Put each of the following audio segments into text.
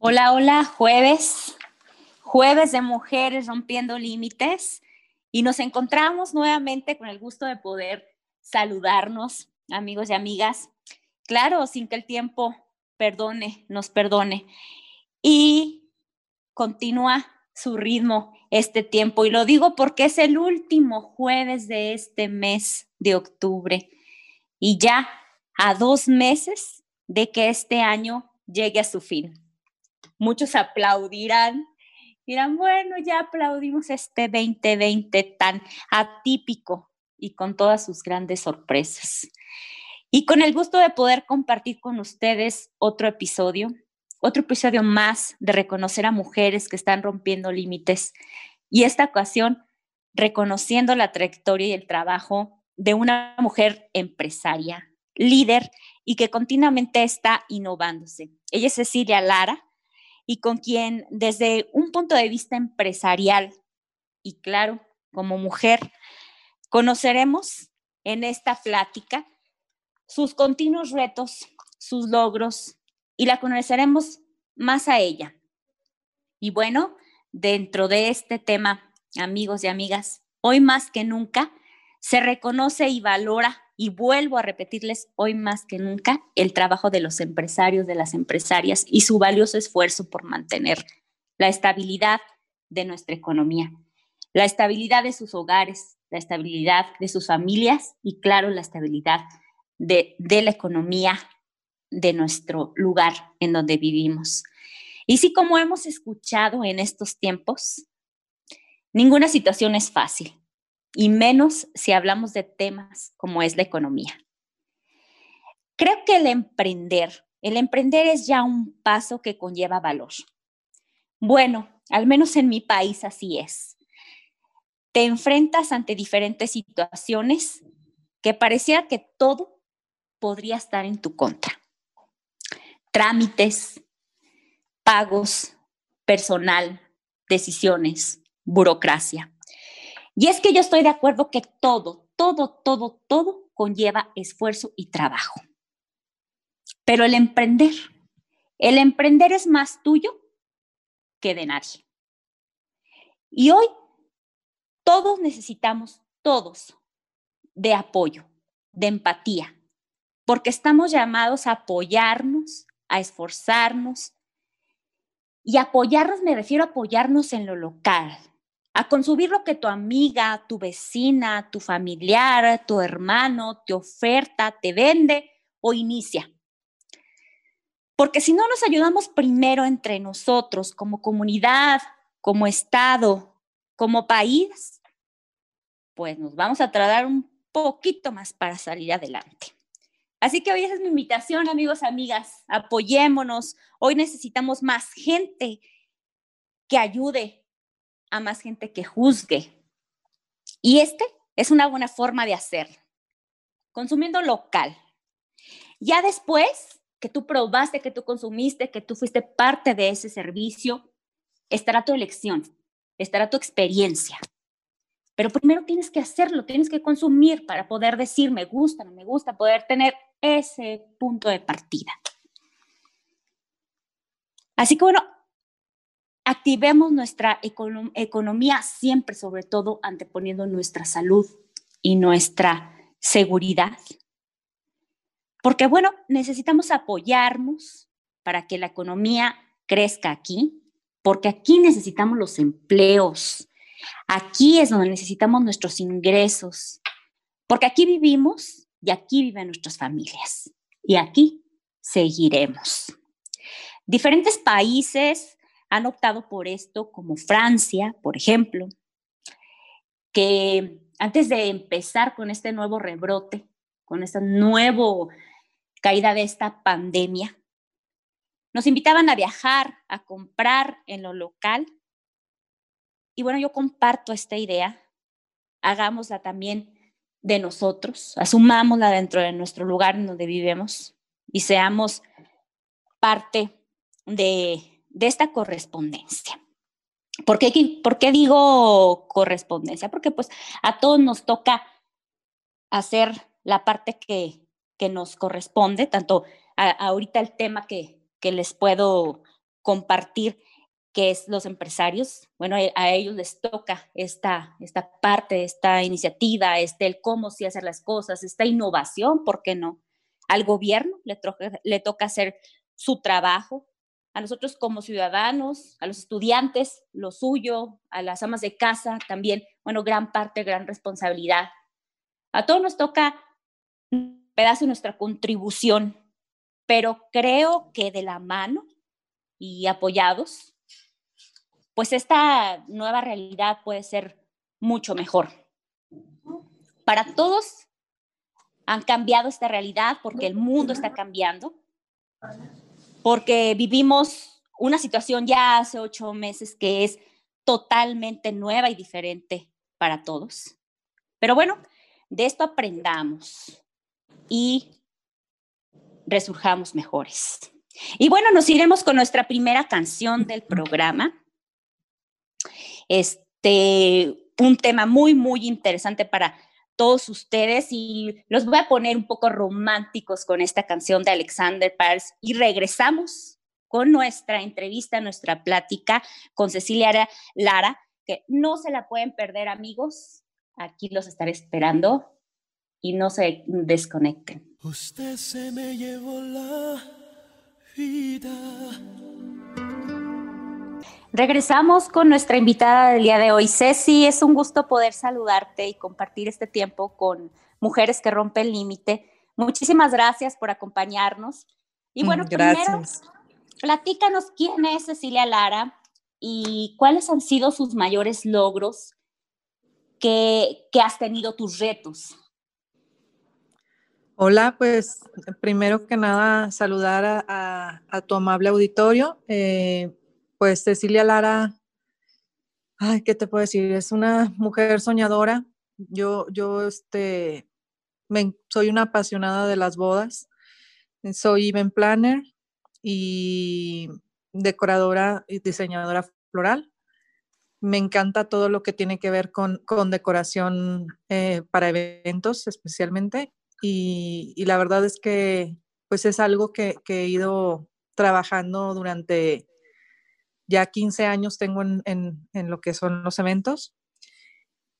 Hola, hola, jueves, jueves de mujeres rompiendo límites y nos encontramos nuevamente con el gusto de poder saludarnos, amigos y amigas. Claro, sin que el tiempo perdone, nos perdone. Y continúa su ritmo este tiempo. Y lo digo porque es el último jueves de este mes de octubre. Y ya a dos meses de que este año llegue a su fin muchos aplaudirán, dirán, bueno, ya aplaudimos este 2020 tan atípico y con todas sus grandes sorpresas. Y con el gusto de poder compartir con ustedes otro episodio, otro episodio más de reconocer a mujeres que están rompiendo límites y esta ocasión reconociendo la trayectoria y el trabajo de una mujer empresaria, líder y que continuamente está innovándose. Ella es Cecilia Lara, y con quien desde un punto de vista empresarial y claro, como mujer, conoceremos en esta plática sus continuos retos, sus logros y la conoceremos más a ella. Y bueno, dentro de este tema, amigos y amigas, hoy más que nunca se reconoce y valora y vuelvo a repetirles hoy más que nunca el trabajo de los empresarios, de las empresarias y su valioso esfuerzo por mantener la estabilidad de nuestra economía, la estabilidad de sus hogares, la estabilidad de sus familias y claro, la estabilidad de, la economía de nuestro lugar en donde vivimos. Y sí, como hemos escuchado en estos tiempos, ninguna situación es fácil y menos si hablamos de temas como es la economía. Creo que el emprender, el emprender es ya un paso que conlleva valor. Bueno, al menos en mi país así es. Te enfrentas ante diferentes situaciones que pareciera que todo podría estar en tu contra. Trámites, pagos, personal, decisiones, burocracia. Y es que yo estoy de acuerdo que todo, todo, todo, todo conlleva esfuerzo y trabajo. Pero el emprender, el emprender es más tuyo que de nadie. Y hoy todos necesitamos, todos, de apoyo, de empatía, porque estamos llamados a apoyarnos, a esforzarnos. Y apoyarnos, me refiero a apoyarnos en lo local, a consumir lo que tu amiga, tu vecina, tu familiar, tu hermano te oferta, te vende o inicia. Porque si no nos ayudamos primero entre nosotros, como comunidad, como Estado, como país, pues nos vamos a tardar un poquito más para salir adelante. Así que hoy esa es mi invitación, amigos, amigas, apoyémonos. Hoy necesitamos más gente que ayude a más gente que juzgue. Y este es una buena forma de hacerlo, consumiendo local. Ya después que tú probaste, que tú consumiste, que tú fuiste parte de ese servicio, estará tu elección, estará tu experiencia. Pero primero tienes que hacerlo, tienes que consumir para poder decir me gusta, no me gusta, poder tener ese punto de partida. Así que bueno, activemos nuestra economía siempre, sobre todo anteponiendo nuestra salud y nuestra seguridad. Porque bueno, necesitamos apoyarnos para que la economía crezca aquí, porque aquí necesitamos los empleos, aquí es donde necesitamos nuestros ingresos, porque aquí vivimos y aquí viven nuestras familias y aquí seguiremos. Diferentes países han optado por esto, como Francia, por ejemplo, que antes de empezar con este nuevo rebrote, con esta nueva caída de esta pandemia, nos invitaban a viajar, a comprar en lo local. Y bueno, yo comparto esta idea, hagámosla también de nosotros, asumámosla dentro de nuestro lugar en donde vivimos y seamos parte de de esta correspondencia. ¿Por qué, ¿Por qué, digo correspondencia? Porque pues a todos nos toca hacer la parte que, que nos corresponde, tanto ahorita el tema que, que les puedo compartir que es los empresarios. Bueno, a ellos les toca esta, esta parte, esta iniciativa, este, el cómo sí hacer las cosas, esta innovación, ¿por qué no? Al gobierno le, le toca hacer su trabajo, a nosotros como ciudadanos, a los estudiantes, lo suyo, a las amas de casa también, bueno, gran parte, gran responsabilidad. A todos nos toca un pedazo de nuestra contribución, pero creo que de la mano y apoyados, pues esta nueva realidad puede ser mucho mejor. Para todos han cambiado esta realidad porque el mundo está cambiando porque vivimos una situación ya hace ocho meses que es totalmente nueva y diferente para todos. Pero bueno, de esto aprendamos y resurjamos mejores. Y bueno, nos iremos con nuestra primera canción del programa. Este, un tema muy, muy interesante para todos ustedes y los voy a poner un poco románticos con esta canción de Alexander Pars y regresamos con nuestra entrevista, nuestra plática con Cecilia Lara, que no se la pueden perder amigos, aquí los estaré esperando y no se desconecten. Usted se me llevó la vida. Regresamos con nuestra invitada del día de hoy, Ceci. Es un gusto poder saludarte y compartir este tiempo con Mujeres que Rompen el Límite. Muchísimas gracias por acompañarnos. Y bueno, mm, primero, platícanos quién es Cecilia Lara y cuáles han sido sus mayores logros que, has tenido tus retos. Hola, pues primero que nada saludar a, tu amable auditorio. Eh, pues Cecilia Lara, ay, ¿qué te puedo decir? Es una mujer soñadora. Yo, yo, este, soy una apasionada de las bodas. Soy event planner y decoradora y diseñadora floral. Me encanta todo lo que tiene que ver con, decoración eh, para eventos especialmente. Y, la verdad es que pues es algo que he ido trabajando durante ya 15 años tengo en, lo que son los eventos.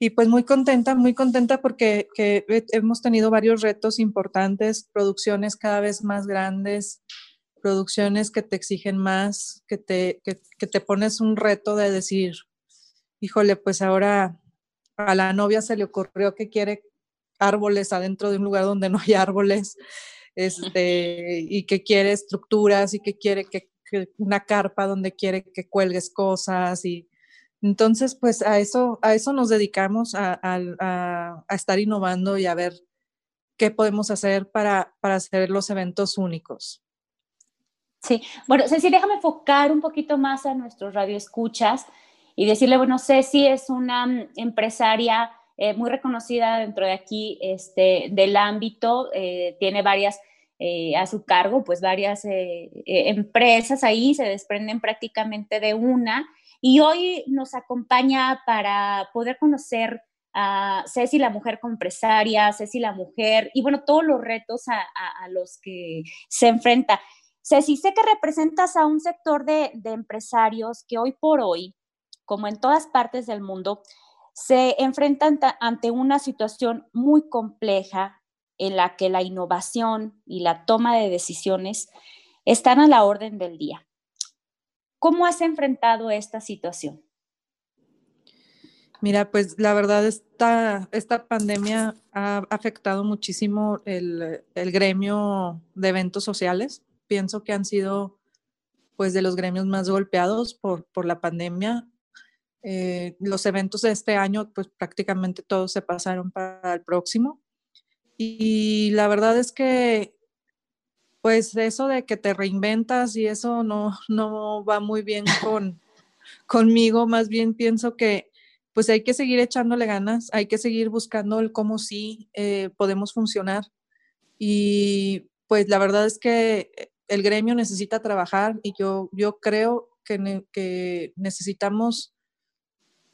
Y pues muy contenta, muy contenta porque hemos tenido varios retos importantes, producciones cada vez más grandes, producciones que te exigen más, que te, que te pones un reto de decir, híjole, pues ahora a la novia se le ocurrió que quiere árboles adentro de un lugar donde no hay árboles, este, y que quiere estructuras y que quiere que una carpa donde quiere que cuelgues cosas y entonces pues a eso, a eso nos dedicamos, a, estar innovando y a ver qué podemos hacer para, para hacer los eventos únicos. Sí, bueno, Ceci, déjame enfocar un poquito más a nuestros radioescuchas y decirle, bueno, Ceci es una empresaria eh, muy reconocida dentro de aquí este, del ámbito, eh, tiene varias eh, a su cargo, pues varias eh, eh, empresas ahí se desprenden prácticamente de una. Y hoy nos acompaña para poder conocer a Ceci, la mujer empresaria, Ceci, la mujer, y bueno, todos los retos a, los que se enfrenta. Ceci, sé que representas a un sector de, de empresarios que hoy por hoy, como en todas partes del mundo, se enfrentan ante una situación muy compleja en la que la innovación y la toma de decisiones están a la orden del día. ¿Cómo has enfrentado esta situación? Mira, pues la verdad esta, esta pandemia ha afectado muchísimo el, gremio de eventos sociales. Pienso que han sido pues de los gremios más golpeados por, por la pandemia. Eh, los eventos de este año pues prácticamente todos se pasaron para el próximo. Y la verdad es que, pues eso de que te reinventas y eso no, no va muy bien con, conmigo, más bien pienso que pues hay que seguir echándole ganas, hay que seguir buscando el cómo sí eh, podemos funcionar. Y pues la verdad es que el gremio necesita trabajar y yo, yo creo que, que necesitamos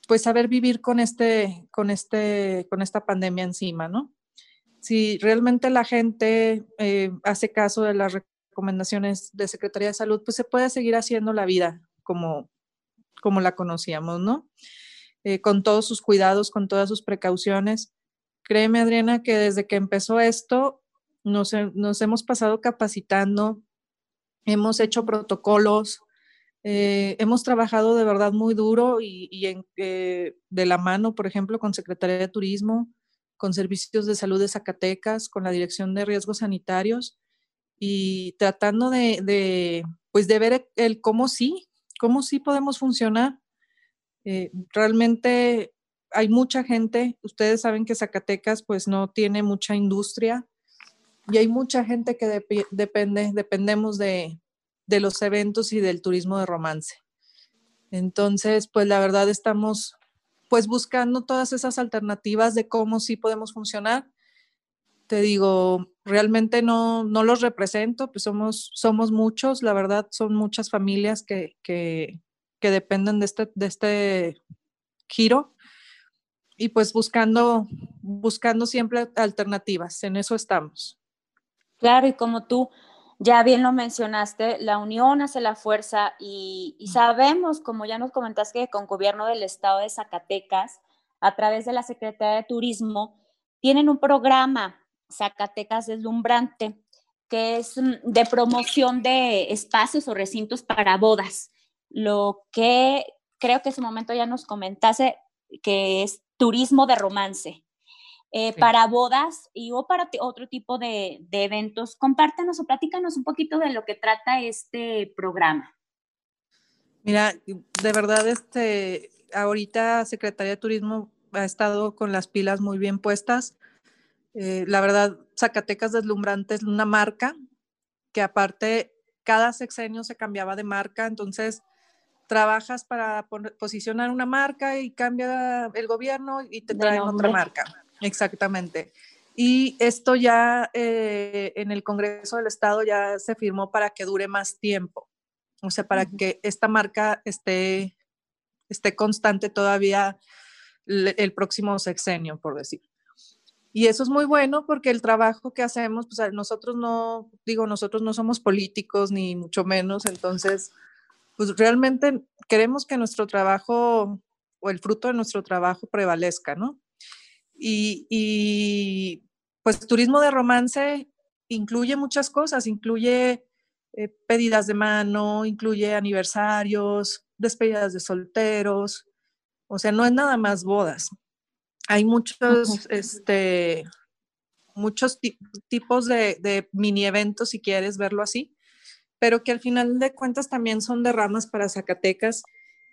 pues saber vivir con este, con este, con esta pandemia encima, ¿no? Si realmente la gente eh, hace caso de las recomendaciones de Secretaría de Salud, pues se puede seguir haciendo la vida como, como la conocíamos, ¿no? Eh, con todos sus cuidados, con todas sus precauciones. Créeme, Adriana, que desde que empezó esto, nos, hemos pasado capacitando, hemos hecho protocolos, eh, hemos trabajado de verdad muy duro y, en, eh, de la mano, por ejemplo, con Secretaría de Turismo, con Servicios de Salud de Zacatecas, con la Dirección de Riesgos Sanitarios y tratando de, pues de ver el cómo sí, cómo sí podemos funcionar. Eh, realmente hay mucha gente, ustedes saben que Zacatecas pues no tiene mucha industria y hay mucha gente que depende, dependemos de, de los eventos y del turismo de romance. Entonces, pues la verdad estamos pues buscando todas esas alternativas de cómo sí podemos funcionar. Te digo, realmente no, no los represento, pues somos, somos muchos, la verdad son muchas familias que, que, que dependen de este, de este giro y pues buscando, buscando siempre alternativas, en eso estamos. Claro, y como tú ya bien lo mencionaste, la unión hace la fuerza y, sabemos, como ya nos comentaste, que con gobierno del estado de Zacatecas, a través de la Secretaría de Turismo, tienen un programa, Zacatecas Deslumbrante, que es mm, de promoción de espacios o recintos para bodas. Lo que creo que en su momento ya nos comentase que es turismo de romance. Eh, para bodas y o para otro tipo de, eventos. Compártenos o platícanos un poquito de lo que trata este programa. Mira, de verdad, este, ahorita Secretaría de Turismo ha estado con las pilas muy bien puestas. Eh, la verdad, Zacatecas Deslumbrante es una marca que aparte cada sexenio se cambiaba de marca, entonces trabajas para posicionar una marca y cambia el gobierno y te traen otra marca. Exactamente. Y esto ya eh, en el Congreso del Estado ya se firmó para que dure más tiempo, o sea, para que esta marca esté, esté constante todavía el, próximo sexenio, por decir. Y eso es muy bueno porque el trabajo que hacemos, pues nosotros no, digo, nosotros no somos políticos ni mucho menos, entonces, pues realmente queremos que nuestro trabajo o el fruto de nuestro trabajo prevalezca, ¿no? Y, pues turismo de romance incluye muchas cosas, incluye eh, pedidas de mano, incluye aniversarios, despedidas de solteros, o sea, no es nada más bodas. Hay muchos, este, muchos tipos de, de, mini eventos, si quieres verlo así, pero que al final de cuentas también son derramas para Zacatecas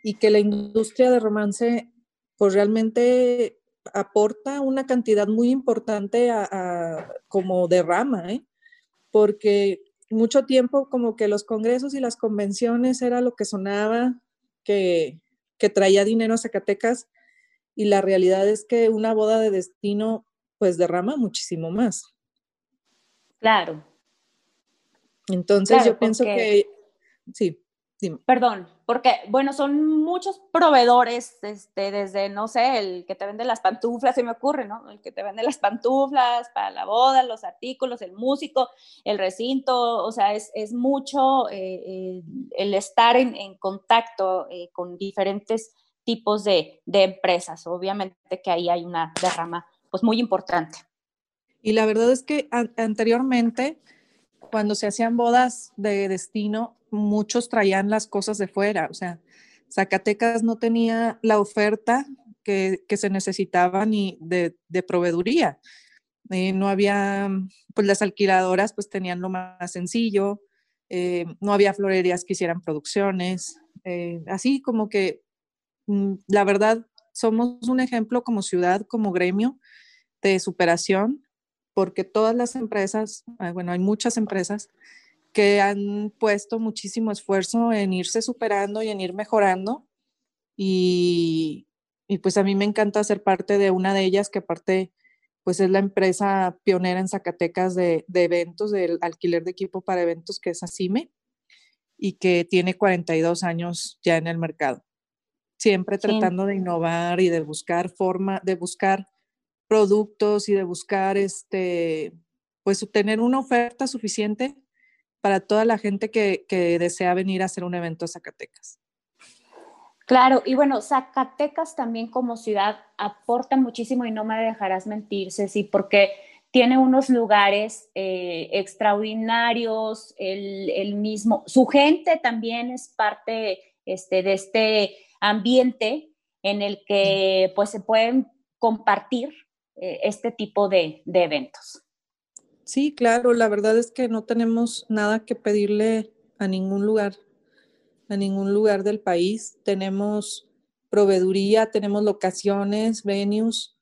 y que la industria de romance, pues realmente aporta una cantidad muy importante a, como derrama, ¿eh? porque mucho tiempo como que los congresos y las convenciones era lo que sonaba, que, que traía dinero a Zacatecas, y la realidad es que una boda de destino pues derrama muchísimo más. Claro. Entonces yo pienso que, sí. Perdón, porque, bueno, son muchos proveedores, este, desde, no sé, el que te vende las pantuflas, se me ocurre, ¿no? El que te vende las pantuflas para la boda, los artículos, el músico, el recinto, o sea, es, mucho eh, eh, el estar en, contacto eh, con diferentes tipos de, de empresas. Obviamente que ahí hay una derrama, pues, muy importante. Y la verdad es que anteriormente, cuando se hacían bodas de destino, muchos traían las cosas de fuera, o sea, Zacatecas no tenía la oferta que, se necesitaba ni de, proveeduría. Eh, no había, pues las alquiladoras pues tenían lo más sencillo, eh, no había florerías que hicieran producciones, eh, así como que mm, la verdad somos un ejemplo como ciudad, como gremio de superación, porque todas las empresas, ah, bueno, hay muchas empresas que han puesto muchísimo esfuerzo en irse superando y en ir mejorando. Y, pues a mí me encanta ser parte de una de ellas, que aparte pues es la empresa pionera en Zacatecas de, eventos, del alquiler de equipo para eventos, que es ACIME, y que tiene 42 años ya en el mercado. Siempre tratando de innovar y de buscar forma, de buscar productos y de buscar este, pues tener una oferta suficiente para toda la gente que, desea venir a hacer un evento a Zacatecas. Claro, y bueno, Zacatecas también como ciudad aporta muchísimo y no me dejarás mentir, Ceci, porque tiene unos lugares eh, extraordinarios, el, mismo, su gente también es parte este, de este ambiente en el que pues se pueden compartir eh, este tipo de eventos. Sí, claro, la verdad es que no tenemos nada que pedirle a ningún lugar, a ningún lugar del país. Tenemos proveeduría, tenemos locaciones, venues.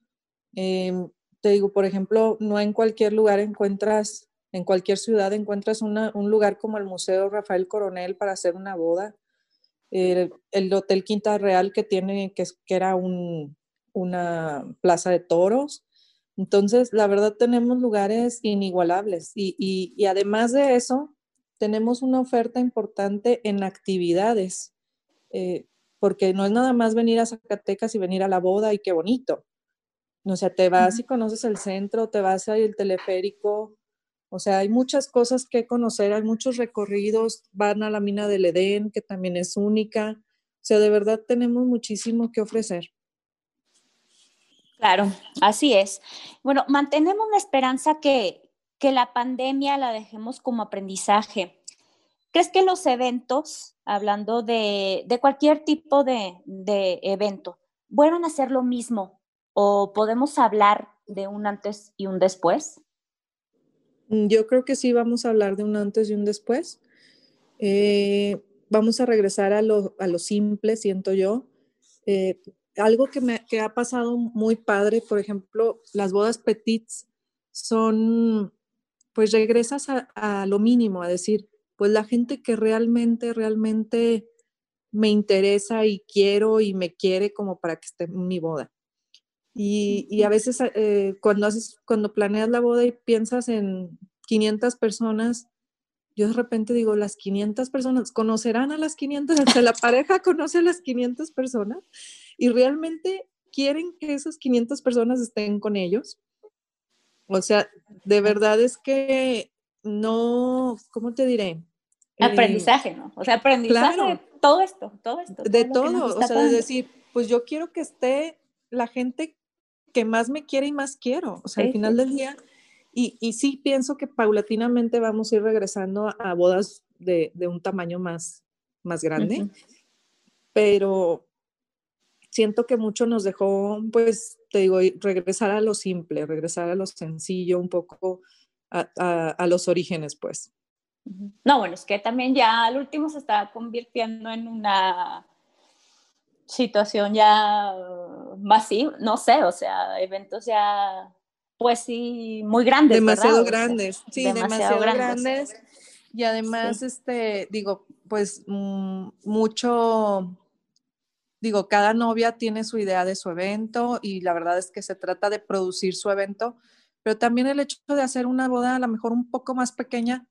Em, te digo, por ejemplo, no en cualquier lugar encuentras, en cualquier ciudad encuentras un lugar como el Museo Rafael Coronel para hacer una boda. el Hotel Quinta Real que tiene, que, que era un, una plaza de toros. Entonces, la verdad tenemos lugares inigualables y, y, además de eso, tenemos una oferta importante en actividades, eh, porque no es nada más venir a Zacatecas y venir a la boda y qué bonito. O sea, te vas y conoces el centro, te vas al teleférico, o sea, hay muchas cosas que conocer, hay muchos recorridos, van a la mina del Edén, que también es única. O sea, de verdad tenemos muchísimo que ofrecer. Claro, así es. Bueno, mantenemos la esperanza que, que la pandemia la dejemos como aprendizaje. ¿Crees que los eventos, hablando de, de cualquier tipo de, de, evento, vuelvan a ser lo mismo o podemos hablar de un antes y un después? Mm, yo creo que sí vamos a hablar de un antes y un después. Eh, vamos a regresar a lo, a lo simple, siento yo. Eh, algo que me que ha pasado muy padre, por ejemplo, las bodas petits son, pues regresas a, a, lo mínimo, a decir, pues la gente que realmente, realmente me interesa y quiero y me quiere como para que esté en mi boda. Y, y a veces eh, cuando, haces, cuando planeas la boda y piensas en 500 personas, yo de repente digo, las 500 personas, ¿conocerán a las 500? O sea, la pareja conoce a las 500 personas y realmente quieren que esas 500 personas estén con ellos. O sea, de verdad es que no, ¿cómo te diré? Eh, aprendizaje, ¿no? O sea, aprendizaje claro, de todo esto, todo esto. De todo, todo o sea, de decir, pues yo quiero que esté la gente que más me quiere y más quiero. O sea, sí, al final sí. del día, y, y, sí pienso que paulatinamente vamos a ir regresando a, a bodas de, de, un tamaño más, más grande, uh -huh. pero siento que mucho nos dejó, pues, te digo, regresar a lo simple, regresar a lo sencillo, un poco a, a, a los orígenes, pues. No, bueno, es que también ya al último se está convirtiendo en una situación ya masiva, no sé, o sea, eventos ya, pues sí, muy grandes. Demasiado ¿verdad? grandes, o sea, sí, demasiado, demasiado grandes. grandes. Y además, sí. este, digo, pues mmm, mucho digo, cada novia tiene su idea de su evento y la verdad es que se trata de producir su evento, pero también el hecho de hacer una boda a lo mejor un poco más pequeña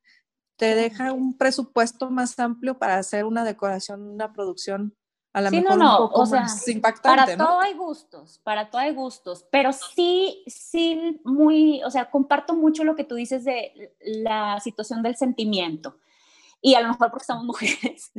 te deja un presupuesto más amplio para hacer una decoración, una producción a lo sí, mejor no, no. un poco o sea, más impactante. Para ¿no? todo hay gustos, para todo hay gustos, pero sí, sí, muy, o sea, comparto mucho lo que tú dices de la situación del sentimiento y a lo mejor porque somos mujeres,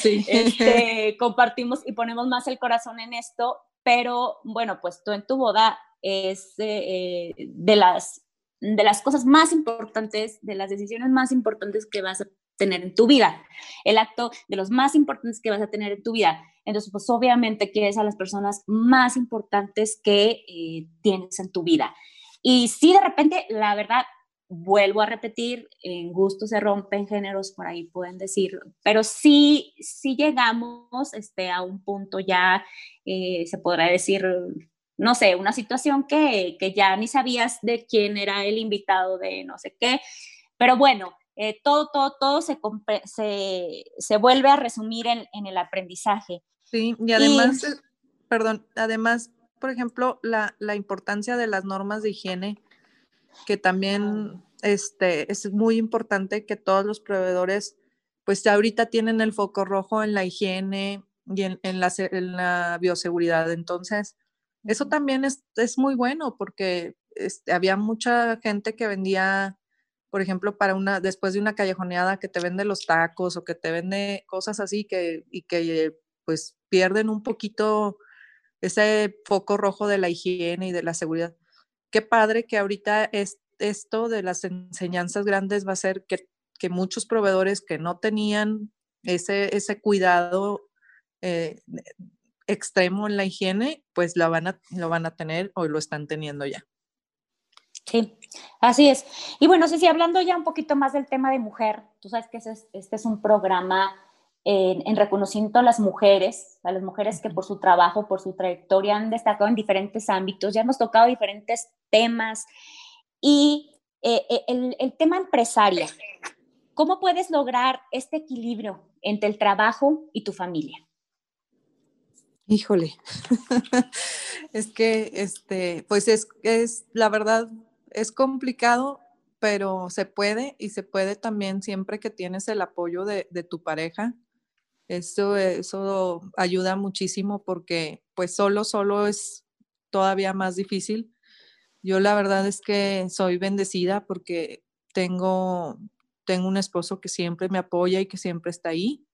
sí. este, compartimos y ponemos más el corazón en esto, pero bueno, pues tú en tu boda es eh, de, las, de las cosas más importantes, de las decisiones más importantes que vas a tener en tu vida, el acto de los más importantes que vas a tener en tu vida. Entonces, pues obviamente quieres a las personas más importantes que eh, tienes en tu vida. Y si de repente, la verdad, vuelvo a repetir, en gusto se rompen géneros, por ahí pueden decirlo, pero sí, sí llegamos este, a un punto ya, eh, se podrá decir, no sé, una situación que, que, ya ni sabías de quién era el invitado de no sé qué, pero bueno, eh, todo, todo, todo se, se, se, vuelve a resumir en, en, el aprendizaje. Sí, y además, y, perdón, además, por ejemplo, la, la importancia de las normas de higiene que también este, es muy importante que todos los proveedores, pues ahorita tienen el foco rojo en la higiene y en, en, la, en la, bioseguridad. Entonces, eso también es, es muy bueno porque este, había mucha gente que vendía por ejemplo, para una, después de una callejoneada que te vende los tacos o que te vende cosas así que, y que pues pierden un poquito ese foco rojo de la higiene y de la seguridad. Qué padre que ahorita es, esto de las enseñanzas grandes va a ser que, que muchos proveedores que no tenían ese, ese cuidado eh, extremo en la higiene, pues lo van, a, lo van a tener o lo están teniendo ya. Sí, así es. Y bueno, sí, sí, hablando ya un poquito más del tema de mujer, tú sabes que este es un programa en, reconocimiento a las mujeres, a las mujeres que por su trabajo, por su trayectoria han destacado en diferentes ámbitos, ya hemos tocado diferentes temas y eh, eh, el, el tema empresario. ¿Cómo puedes lograr este equilibrio entre el trabajo y tu familia? Híjole, es que, este, pues es, es, la verdad, es complicado, pero se puede y se puede también siempre que tienes el apoyo de, tu pareja. Eso, eso ayuda muchísimo porque pues solo, solo es todavía más difícil. Yo la verdad es que soy bendecida porque tengo, tengo un esposo que siempre me apoya y que siempre está ahí.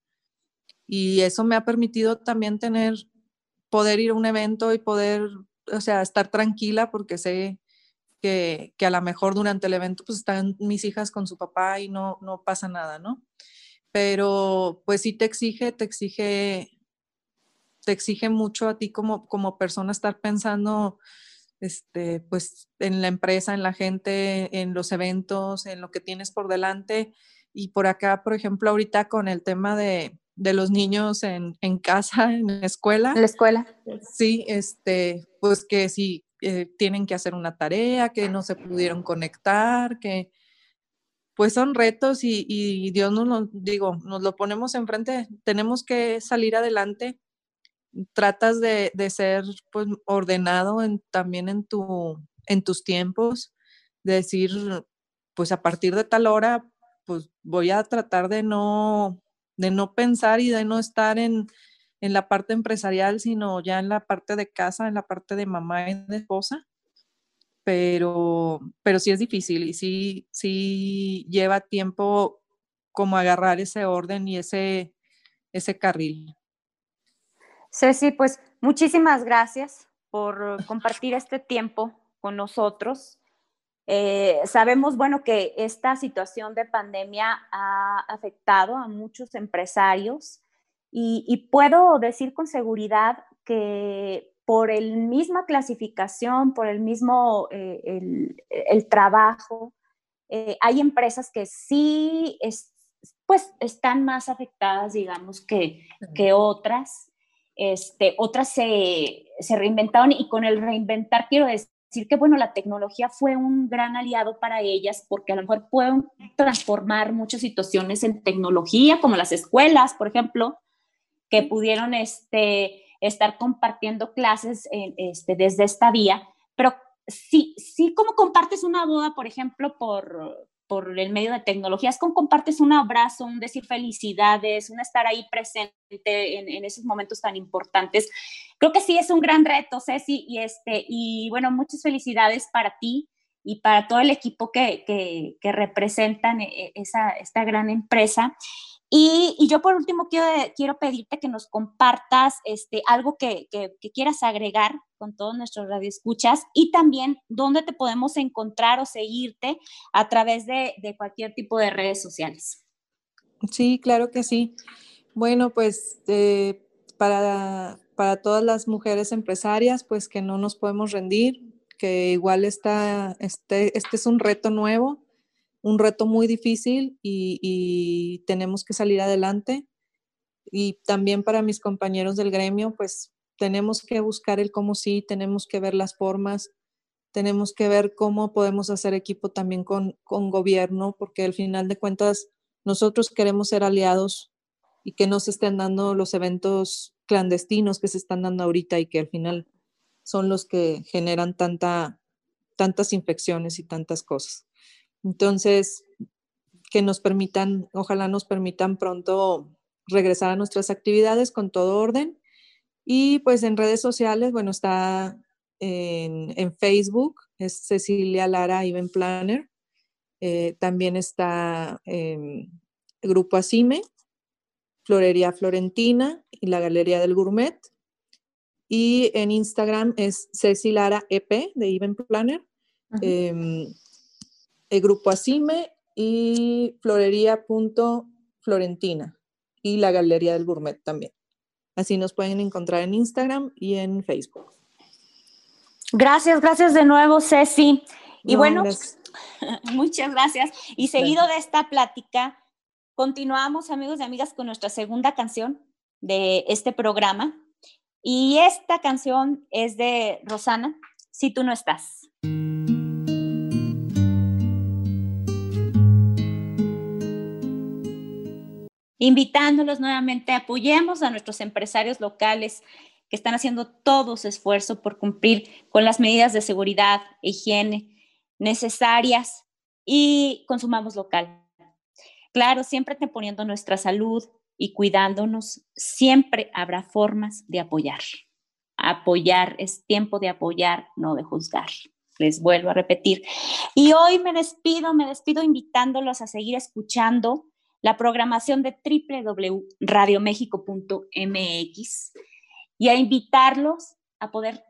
Y eso me ha permitido también tener, poder ir a un evento y poder, o sea, estar tranquila porque sé que, a lo mejor durante el evento pues están mis hijas con su papá y no, no pasa nada, ¿no? Pero pues sí te exige, te exige, te exige mucho a ti como, como persona estar pensando, este, pues en la empresa, en la gente, en los eventos, en lo que tienes por delante. Y por acá, por ejemplo, ahorita con el tema de, de los niños en, en, casa, en la escuela. En la escuela. Sí, este, pues que sí, eh, tienen que hacer una tarea, que no se pudieron conectar, que pues son retos y, Dios nos lo, digo, nos lo ponemos enfrente, tenemos que salir adelante. Tratas de, ser pues, ordenado en, también en, tu, en tus tiempos, de decir, pues a partir de tal hora, pues voy a tratar de no, de no pensar y de no estar en, en la parte empresarial, sino ya en la parte de casa, en la parte de mamá y de esposa. Pero, pero sí es difícil y sí, sí lleva tiempo como agarrar ese orden y ese, ese carril. Ceci, pues muchísimas gracias por compartir este tiempo con nosotros. Eh, sabemos, bueno, que esta situación de pandemia ha afectado a muchos empresarios y, puedo decir con seguridad que por el misma clasificación, por el mismo eh, el, trabajo, eh, hay empresas que sí pues están más afectadas, digamos, que, que otras. Este, otras se, se, reinventaron y con el reinventar quiero decir que, bueno, la tecnología fue un gran aliado para ellas porque a lo mejor pueden transformar muchas situaciones en tecnología, como las escuelas, por ejemplo, que pudieron este, estar compartiendo clases este, desde esta vía, pero sí, sí como compartes una boda, por ejemplo, por, por el medio de tecnologías, como compartes un abrazo, un decir felicidades, un estar ahí presente en, en, esos momentos tan importantes. Creo que sí es un gran reto, Ceci, y, este, y bueno, muchas felicidades para ti y para todo el equipo que, que, que representan eh, esa, esta gran empresa. Y, yo por último quiero, quiero pedirte que nos compartas este, algo que, quieras agregar con todos nuestros radioescuchas y también dónde te podemos encontrar o seguirte a través de, cualquier tipo de redes sociales. Sí, claro que sí. Bueno, pues eh, para, para todas las mujeres empresarias, pues que no nos podemos rendir, que igual está, este, este es un reto nuevo un reto muy difícil y, tenemos que salir adelante. Y también para mis compañeros del gremio, pues tenemos que buscar el cómo sí, tenemos que ver las formas, tenemos que ver cómo podemos hacer equipo también con, con gobierno, porque al final de cuentas nosotros queremos ser aliados y que no se estén dando los eventos clandestinos que se están dando ahorita y que al final son los que generan tanta, tantas infecciones y tantas cosas. Entonces, que nos permitan, ojalá nos permitan pronto regresar a nuestras actividades con todo orden. Y pues en redes sociales, bueno, está en, Facebook, es Cecilia Lara Event Planner. Eh, también está em, Grupo Asime, Florería Florentina y la Galería del Gourmet. Y en Instagram es Ceci Lara EP de Event Planner, el Grupo Asime y Florería.florentina y la Galería del Gourmet también. Así nos pueden encontrar en Instagram y en Facebook. Gracias, gracias de nuevo, Ceci. Y bueno, muchas gracias. Y seguido de esta plática, continuamos, amigos y amigas, con nuestra segunda canción de este programa. Y esta canción es de Rosana, Si tú no estás. Invitándolos nuevamente, apoyemos a nuestros empresarios locales que están haciendo todo su esfuerzo por cumplir con las medidas de seguridad e higiene necesarias y consumamos local. Claro, siempre poniendo nuestra salud y cuidándonos, siempre habrá formas de apoyar. Apoyar es tiempo de apoyar, no de juzgar. Les vuelvo a repetir. Y hoy me despido, me despido invitándolos a seguir escuchando la programación de www.radiomexico.mx y a invitarlos a poder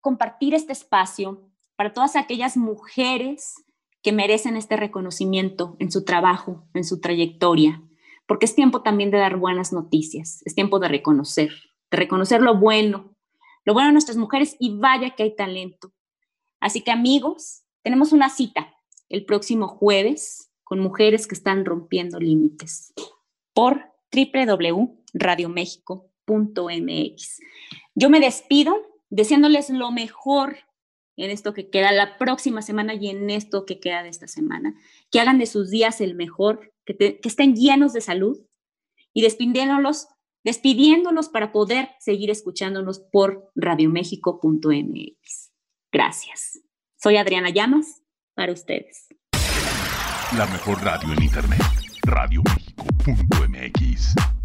compartir este espacio para todas aquellas mujeres que merecen este reconocimiento en su trabajo, en su trayectoria, porque es tiempo también de dar buenas noticias, es tiempo de reconocer, de reconocer lo bueno, lo bueno de nuestras mujeres y vaya que hay talento. Así que amigos, tenemos una cita el próximo jueves con mujeres que están rompiendo límites por www.radiomexico.mx. Yo me despido deseándoles lo mejor en esto que queda la próxima semana y en esto que queda de esta semana. Que hagan de sus días el mejor, que, estén llenos de salud y despidiéndolos, despidiéndolos para poder seguir escuchándonos por radiomexico.mx. Gracias. Soy Adriana Llamas para ustedes. La mejor radio en internet. Radioméxico.mx